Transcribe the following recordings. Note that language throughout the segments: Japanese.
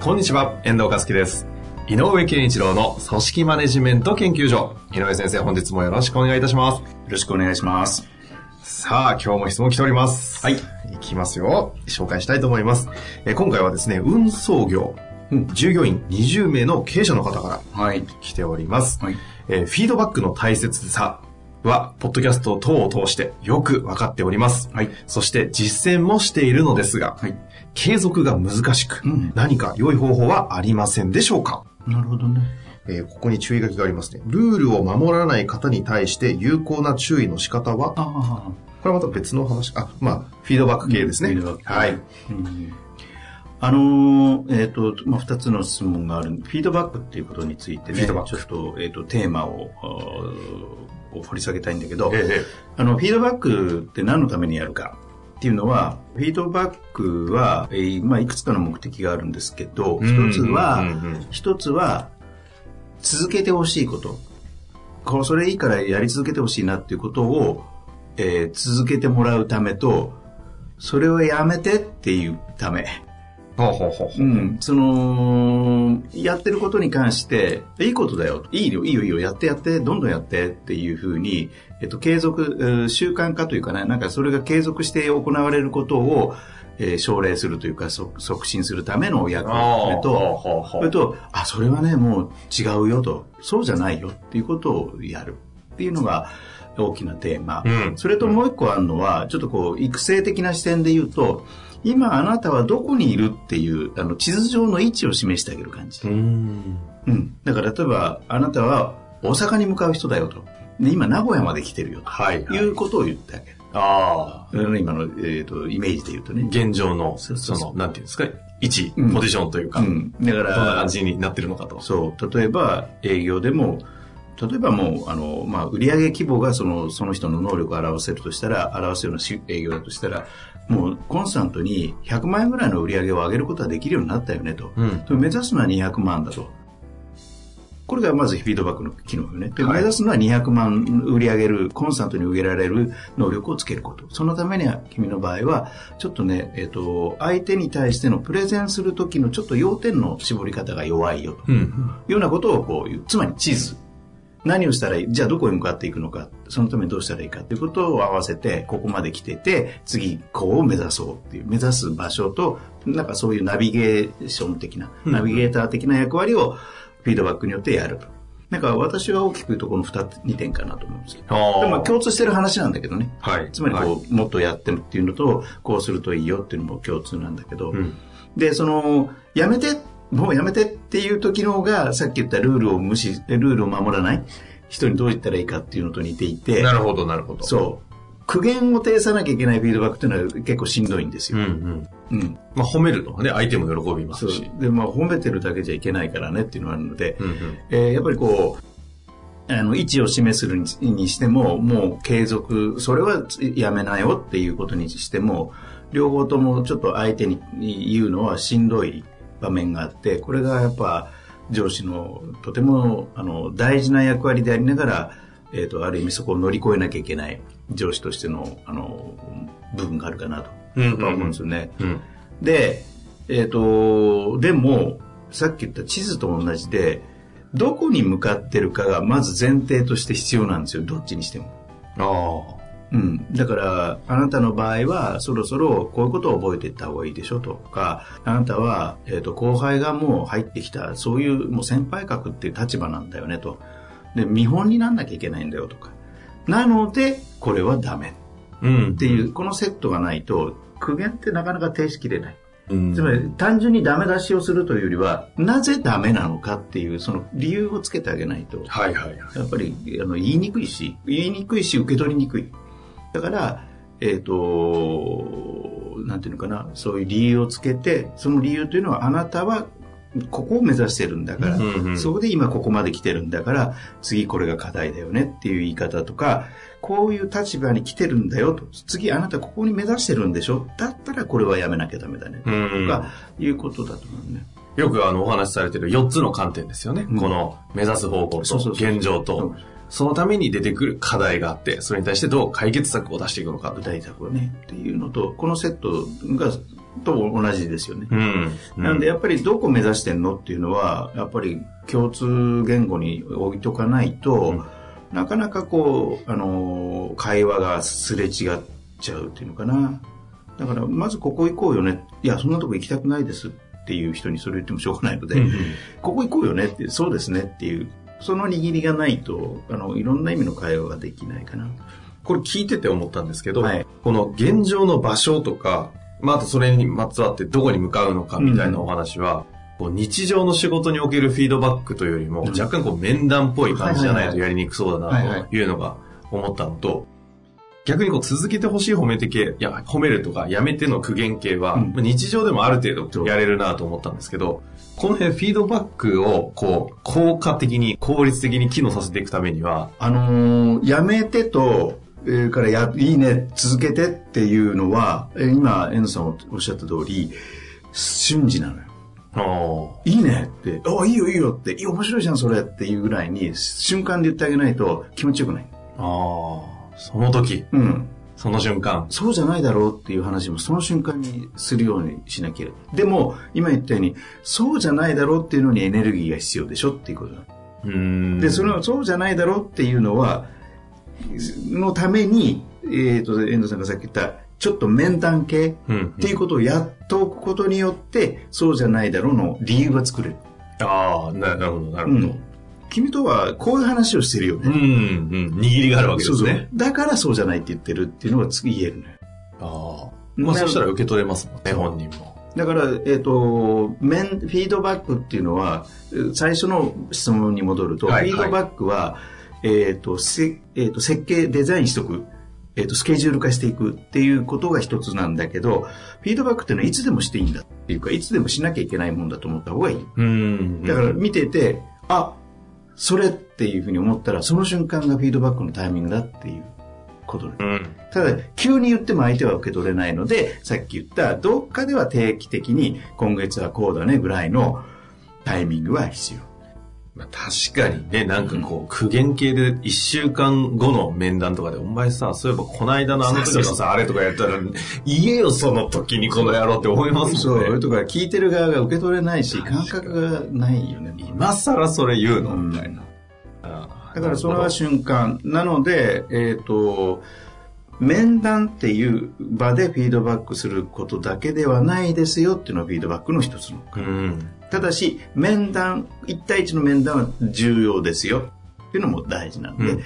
こんにちは、遠藤和樹です。井上健一郎の組織マネジメント研究所。井上先生、本日もよろしくお願いいたします。よろしくお願いします。さあ、今日も質問来ております。はい。いきますよ。紹介したいと思います。えー今回はですね、運送業、従業員20名の経営者の方からはい。来ております。はい。えーフィードバックの大切さは、ポッドキャスト等を通してよく分かっております。はい。そして実践もしているのですが、はい。継続が難しく、うん何か良い方法はありませんでしょうか？なるほどね。えーここに注意書きがありますね。ルールを守らない方に対して有効な注意の仕方は？ああ。これはまた別の話。あ、まあ、フィードバック系ですね。フィードバックはい。うんあのーえっ、と、まあ、二つの質問がある。フィードバックっていうことについてね、ちょっと、えっ、と、テーマを、を掘り下げたいんだけど、ええあの、フィードバックって何のためにやるかっていうのは、フィードバックは、えーまあ、いくつかの目的があるんですけど、うん一つは、一つは、続けてほしいこと。こうそれいいからやり続けてほしいなっていうことを、えー続けてもらうためと、それをやめてっていうため。ほうほうほうほう。うん。その、やってることに関して、いいことだよ。いいよ、いいよ、いいよ、やってやって、どんどんやってっていうふうに、えっと、継続、えー習慣化というかね、なんかそれが継続して行われることを、えー奨励するというか、そ促進するための役目と、それと、あ、それはね、もう違うよと、そうじゃないよっていうことをやるっていうのが大きなテーマ。うんそれともう一個あるのは、ちょっとこう、育成的な視点で言うと、今あなたはどこにいるっていう、あの、地図上の位置を示してあげる感じ。うん。うん。だから例えば、あなたは大阪に向かう人だよと。で、今名古屋まで来てるよはい、と。いうことを言ってあげる。ああ。うん今の、えっ、と、イメージで言うとね。現状の、その、なんていうんですか、位置、うんポジションというか、うん。だから、どんな感じになってるのかと。そう、例えば営業でも、例えばもう、あの、まあ、売上規模がその、その人の能力を表せるとしたら、表すようなし営業だとしたら、もうコンスタントに100万円ぐらいの売り上げを上げることができるようになったよねと。うん。で目指すのは200万だと。これがまずフィードバックの機能よね。で、はい目指すのは200万売り上げる、コンスタントに受けられる能力をつけること。そのためには、君の場合は、ちょっとね、えっ、と、相手に対してのプレゼンするときのちょっと要点の絞り方が弱いよと。うん。いうようなことをこう。つまり地図。何をしたらいい？じゃあどこへ向かっていくのか。そのためにどうしたらいいかということを合わせて、ここまで来てて、次、こうを目指そうっていう、目指す場所と、なんかそういうナビゲーション的な、うんナビゲーター的な役割をフィードバックによってやると。なんか私は大きく言うとこの2つ、2点かなと思うんですけど。あでも共通してる話なんだけどね。はい。つまりこう、はいもっとやってるっていうのと、こうするといいよっていうのも共通なんだけど、うん。で、その、やめて、もうやめてっていう時の方が、さっき言ったルールを無視、ルールを守らない人にどう言ったらいいかっていうのと似ていて、なるほど、なるほど。そう。苦言を呈さなきゃいけないフィードバックっていうのは結構しんどいんですうんよ。うん。うん。まあ、褒めるのはね、相手も喜びますし。。で、まあ、褒めてるだけじゃいけないからねっていうのがあるので、うんうん。えーやっぱりこう、あの、位置を示するににしても、もう継続、それはやめなよっていうことにしても、両方ともちょっと相手に言うのはしんどい場面があって、これがやっぱ上司のとてもあの大事な役割でありながら、えっ、と、ある意味そこを乗り越えなきゃいけない上司としての、あの、部分があるかなと、思うんですよね。うん。で、えっ、と、でも、さっき言った地図と同じで、どこに向かってるかがまず前提として必要なんですよ、どっちにしても。ああ。うん。だから、あなたの場合は、そろそろこういうことを覚えていった方がいいでしょとか、あなたは、えっ、と、後輩がもう入ってきた、そういうもう先輩格っていう立場なんだよねと。で、見本になんなきゃいけないんだよとか。なので、これはダメうんっていう、このセットがないと、苦言ってなかなか停止切れない。うんつまり単純にダメ出しをするというよりは、なぜダメなのかっていう、その理由をつけてあげないと、はいはいはい。やっぱりあの言いにくいし、言いにくいし受け取りにくい。だから、えっ、と、なんていうのかな、そういう理由をつけて、その理由というのはあなたはここを目指してるんだから、うんうんそこで今ここまで来てるんだから、次これが課題だよねっていう言い方とか、こういう立場に来てるんだよと、次あなたここに目指してるんでしょ？だったらこれはやめなきゃダメだね。うんうん。とか、いうことだと思うね。よくあのお話しされてる4つの観点ですよね。うん。この目指す方向とそうそうそう現状と。うん、そのために出てくる課題があって、それに対してどう解決策を出していくのか具。体策をね、っていうのと、このセットが、と同じですよね。うん。なんでやっぱりどこ目指してんのっていうのは、やっぱり共通言語に置いとかないと、うんなかなかこう、あのー会話がすれ違っちゃうっていうのかな。だから、まずここ行こうよね。いや、そんなとこ行きたくないですっていう人にそれ言ってもしょうがないので、うんここ行こうよねって、そうですねっていう、その握りがないと、あの、いろんな意味の会話ができないかな。これ聞いてて思ったんですけど、はい。この現状の場所とか、まあ、あとそれにまつわってどこに向かうのかみたいなお話は、こう日常の仕事におけるフィードバックというよりも、うん。若干こう面談っぽい感じじゃないとやりにくそうだないというのが思ったのと、逆にこう続けてほしい褒めて系、いや、褒めるとかやめての苦言系は、うんまあ日常でもある程度やれるなと思ったんですけど、この辺フィードバックをこう効果的に効率的に機能させていくためには、あのーやめてと、えーからや、いいね、続けてっていうのは、えー今、遠藤さんおっしゃった通り、瞬時なのよ。あいいねって、あ、いいよいいよって、いい面白いじゃんそれっていうぐらいに、瞬間で言ってあげないと気持ちよくない。あ、ああ、その時、うん。その瞬間、そうじゃないだろうっていう話もその瞬間にするようにしなきゃいけない。でも、今言ったように、そうじゃないだろうっていうのにエネルギーが必要でしょっていうことうーんで、その、そうじゃないだろうっていうのは、のために、えっ、と、遠藤さんがさっき言った、ちょっと面談系うんっていうことをやっておくことによって、そうじゃないだろうの理由が作れる。ああ、ななるほど、なるほど。うん君とはこういう話をしてるようん、うね。ん、握りがあるわけでそうそうすね。だからそうじゃないって言ってるっていうのが次言えるね。ああ。まあ、なそしたら受け取れますもんね、本人も。だから、えっ、と、面、フィードバックっていうのは、えー最初の質問に戻ると、はいフィードバックは、えっ、と、せえーと、設計、デザインしとく。えっ、と、スケジュール化していくっていうことが一つなんだけど、フィードバックっていうのはいつでもしていいんだっていうか、いつでもしなきゃいけないもんだと思った方がいい。うん。だから見てて、あ、それっていうふうに思ったら、その瞬間がフィードバックのタイミングだっていうことねうん。ただ、急に言っても相手は受け取れないので、さっき言った、どっかでは定期的に、今月はこうだねぐらいのタイミングは必要。まあ、確かにね、なんかこう、苦言系で一週間後の面談とかで、お前さ、そういえばこの間のあの時のさ、あれとかやったら、言えよ、その時にこの野郎って思いますそもんね。う、とか聞いてる側が受け取れないし、感覚がないよね。今更それ言うの？うんみたいな。だからそれは瞬間。なので、えっ、と、面談っていう場でフィードバックすることだけではないですよっていうのがフィードバックの一つの。うん。ただし、面談、一対一の面談は重要ですよっていうのも大事なので、うん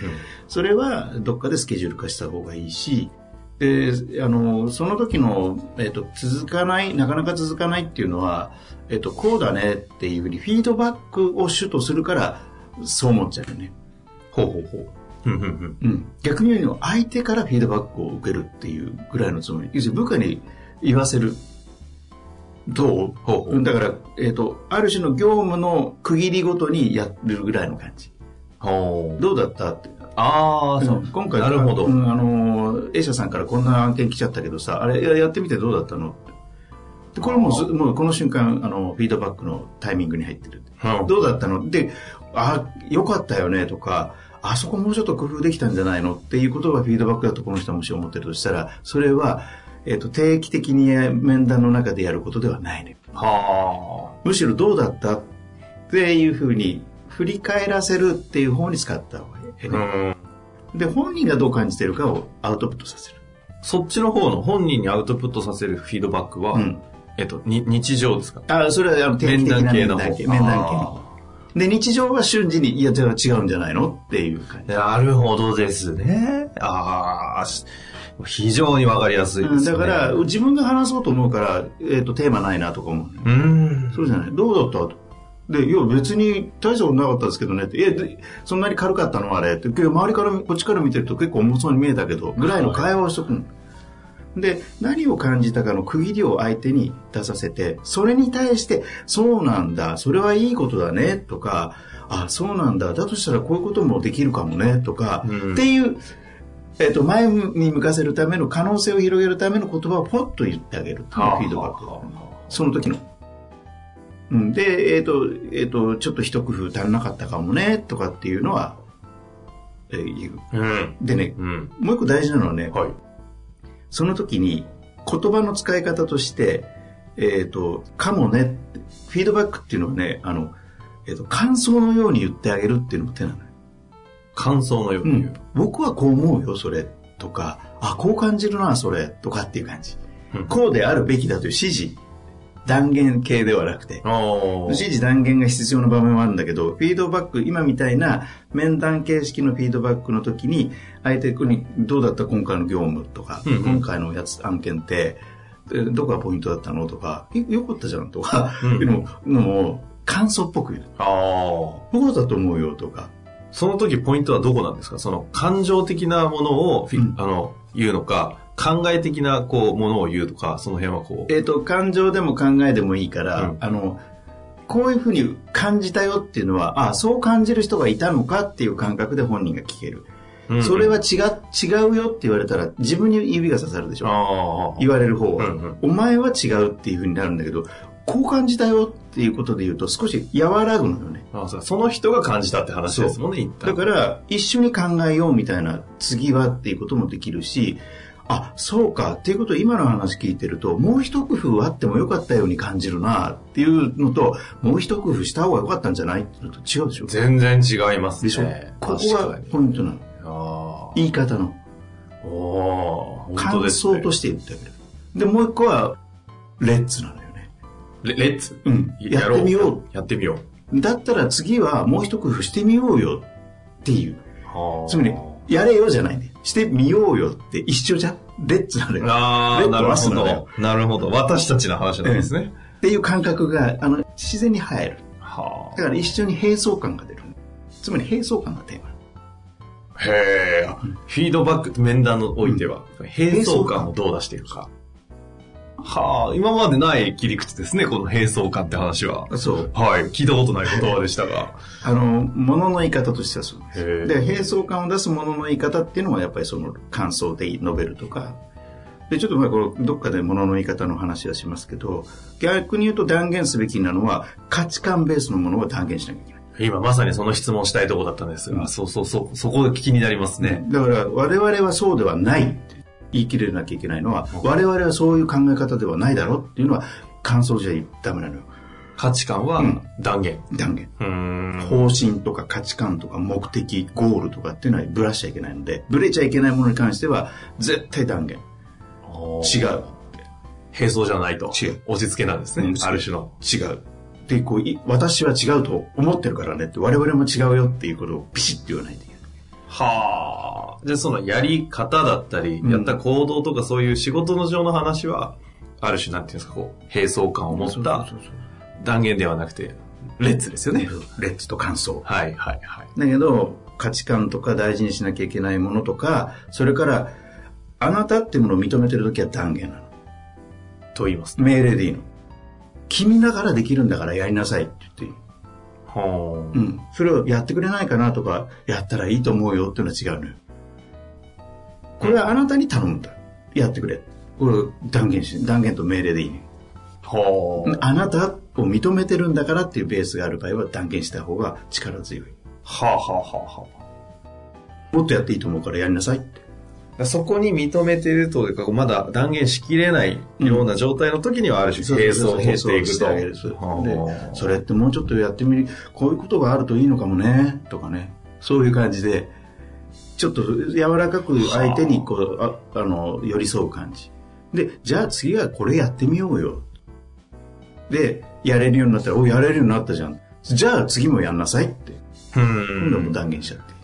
それはどっかでスケジュール化した方がいいし、で、あの、その時の、えっ、と、続かない、なかなか続かないっていうのは、えっ、と、こうだねっていうふうにフィードバックを主とするから、そう思っちゃうよね。ほうほうほう。うんうんうんうん。逆に言うの相手からフィードバックを受けるっていうぐらいのつもり。要するに部下に言わせる。どう？ほう。ほうだから、えっ、と、ある種の業務の区切りごとにやるぐらいの感じ。どうだった？って。ああ、そう。今回、なるほど。うんあの、A 社さんからこんな案件来ちゃったけどさ、あれややってみてどうだったの？でこれももうこの瞬間、あの、フィードバックのタイミングに入ってる。うん。どうだったの？で、あ、よかったよねとか、あそこもうちょっと工夫できたんじゃないの？っていうことがフィードバックだとこの人はもし思ってるとしたら、それは、えっ、と、定期的に面談の中でやることではないね。はむしろどうだったっていうふうに振り返らせるっていう方に使った方がいい、あ。うん。で、本人がどう感じてるかをアウトプットさせる。そっちの方の本人にアウトプットさせるフィードバックは、うん。えっと、に日常ですか？あ、それはあの定期的な面談系。面談系。で、日常は瞬時に、いや、違うんじゃないの？っていう感じ。ーなるほどですね。ああ、し非常にわかりやすいですね。だから、自分が話そうと思うから、えっ、と、テーマないなとか思う、うーん。そうじゃない？どうだった？と。で、いや、別に大したことなかったですけどねって。え、でそんなに軽かったのあれって。周りから、こっちから見てると結構重そうに見えたけど、ぐらいの会話をしとくの。で、何を感じたかの区切りを相手に出させて、それに対して、そうなんだ、それはいいことだね、とか、あ、そうなんだ、だとしたらこういうこともできるかもね、とか、うんっていう、えっ、と、前に向かせるための可能性を広げるための言葉をポッと言ってあげるっていうフィードバック。その時の。うん、で、えっ、と、えっ、と、ちょっと一工夫足んなかったかもね、とかっていうのは、えー言う。うん。でね、うん。もう一個大事なのはね、はい。その時に言葉の使い方として、えっ、と、かもねフィードバックっていうのはね、あの、えっ、と、感想のように言ってあげるっていうのも手なのよ。感想のように。言う。僕はこう思うよ、それ、とか、あ、こう感じるな、それ、とかっていう感じ。うん。こうであるべきだという指示、断言系ではなくて、指示断言が必要な場面はあるんだけど、フィードバック、今みたいな面談形式のフィードバックの時に、相手にどうだった今回の業務とか、うんうん。今回のやつ案件って、えどこがポイントだったのとか、えよかったじゃんとか、うんいうのも感想っぽく言う。ああ。そうだと思うよとか。その時ポイントはどこなんですか？その感情的なものをうんあの、言うのか、考え的な、こう、ものを言うとか、その辺はこう。えっ、と、感情でも考えでもいいから、うんあの、こういうふうに感じたよっていうのは、あそう感じる人がいたのか？っていう感覚で本人が聞ける。うんそれは違違うよって言われたら自分に指が刺さるでしょ？ああ。言われる方は、うんうんお前は違うっていうふうになるんだけど、こう感じたよっていうことで言うと少し和らぐのよね。あそうその人が感じたって話ですもんね。だから、一緒に考えようみたいな、次はっていうこともできるし、あ、そうかっていうことを今の話聞いてると、もう一工夫あってもよかったように感じるなっていうのと、もう一工夫した方がよかったんじゃないっていうのと違うでしょ？全然違いますね。でしょ？ここがポイントなの。あ言い方の。あ。おー本当感想として言ってあげる。で、もう一個は、レッツなのよね。レレッツ？うん。やってみよう。やってみよだったら次はもう一工夫してみようよっていう。う。つまり、やれよじゃないね。してみようよって一緒じゃんレッツなのよ。ああ、なるほど。なるほど。私たちの話なんですね。っていう感覚が、あの、自然に入る。はだから一緒に並走感が出る。つまり並走感がテーマ。あ。へえ。フィードバック、面談においては、並走感をどう出しているか。はあ、今までない切り口ですね、この並走感って話は。そう。はい、聞いたことない言葉でしたが。あの、物の言い方としてはそうです。で、並走感を出す物の言い方っていうのはやっぱりその感想で述べるとか。で、ちょっとまあこれどっかで物の言い方の話はしますけど、逆に言うと断言すべきなのは価値観ベースのものを断言しなきゃいけない。今まさにその質問したいところだったんですが、そうそうそう、そこが気になりますね。だから我々はそうではない言い切れなきゃいけないのは、我々はそういう考え方ではないだろうっていうのは感想じゃダメなのよ。価値観はうん断言。断言。うーん。方針とか価値観とか目的、ゴールとかっていうのはブラしちゃいけないので、ブレちゃいけないものに関しては絶対断言。違う。並走じゃないと。違う。押し付けなんですね。うんある種の。違う。で、こう、い私は違うと思ってるからねって、我々も違うよっていうことをピシッと言わないといけない。はあ。じゃあそのやり方だったり、うんやった行動とかそういう仕事の上の話は、ある種なんていうんですか、こう、並走感を持った断言ではなくて、レッツですよね。レッツと感想。はいはいはい。だけど、価値観とか大事にしなきゃいけないものとか、それから、あなたっていうものを認めてるときは断言なの。と言います。命令でいいの。君だからできるんだからやりなさいって言っていい。はあ。うん。それをやってくれないかなとか、やったらいいと思うよっていうのは違うのよ。これはあなたに頼むんだ。やってくれ。これを断言し、断言と命令でいいね。はあ。あなたを認めてるんだからっていうベースがある場合は断言した方が力強い。はあはあはあはあ。もっとやっていいと思うからやりなさいって。そこに認めてるというか、まだ断言しきれないような状態の時にはある種、並走を取っていくと。それってもうちょっとやってみる、こういうことがあるといいのかもね、とかね。そういう感じで、ちょっと柔らかく相手にこう、ああの、寄り添う感じ。で、じゃあ次はこれやってみようよ。で、やれるようになったら、おやれるようになったじゃん。じゃあ次もやんなさいって。うん今度はもう断言しちゃって。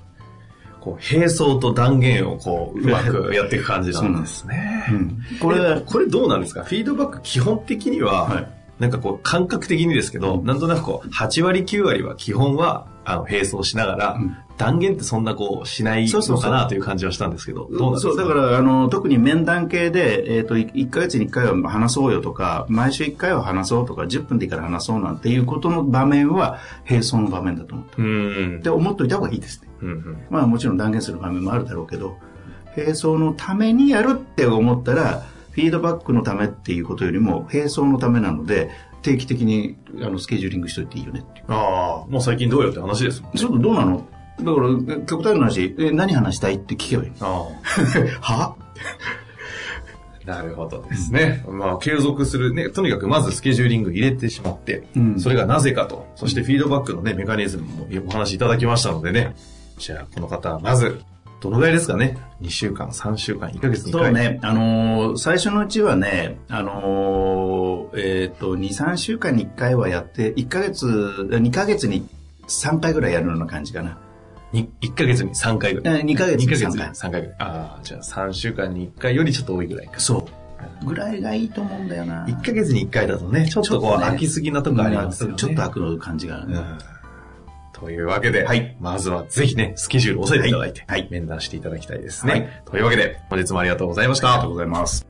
こう、並走と断言をこう、うまくやっていく感じなんですね。うん。これこれどうなんですか？フィードバック基本的には、はいなんかこう感覚的にですけど、なんとなくこう8割9割は基本はあの並走しながら、うん断言ってそんなこうしないのかなという感じはしたんですけど、どうなんですか？そう、だから、あの、特に面談系で、えっ、と、1ヶ月に1回は話そうよとか、毎週1回は話そうとか、10分でいいから話そうなんていうことの場面は、並走の場面だと思って。うん。で、思っといた方がいいですね。うんうん。まあもちろん断言する場面もあるだろうけど、並走のためにやるって思ったら、フィードバックのためっていうことよりも、並走のためなので、定期的にあのスケジューリングしといていいよねっていう。ああ、もう最近どうよって話ですもんね。ちょっとどうなの？だから、極端な話、え何話したいって聞けばいい。あ は？あ。なるほどですね。まあ、継続するね、とにかくまずスケジューリング入れてしまって、うんそれがなぜかと、そしてフィードバックのね、メカニズムもお話しいただきましたのでね、じゃあ、この方はまず、どのぐらいですかね ?2 週間、3週間、1ヶ月に1回。そうね、あのー最初のうちはね、あのーえっ、と、2、3週間に1回はやって、1ヶ月、2ヶ月に3回ぐらいやるような感じかな。に1ヶ月に3回ぐらい。2ヶ月2に3ヶ月に回。3回ぐらい。ああ、じゃあ3週間に1回よりちょっと多いぐらいか。そう。ぐらいがいいと思うんだよな。1ヶ月に1回だとね、ちょっとこう、飽きすぎなとこありますよね。ちょっと開く感じがあるね。うんというわけで、はいまずはぜひね、スケジュールを押さえていただいて、はいはい面談していただきたいですね。はいというわけで、本日もありがとうございましたありがとう。ございます。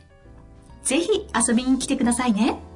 ぜひ遊びに来てくださいね。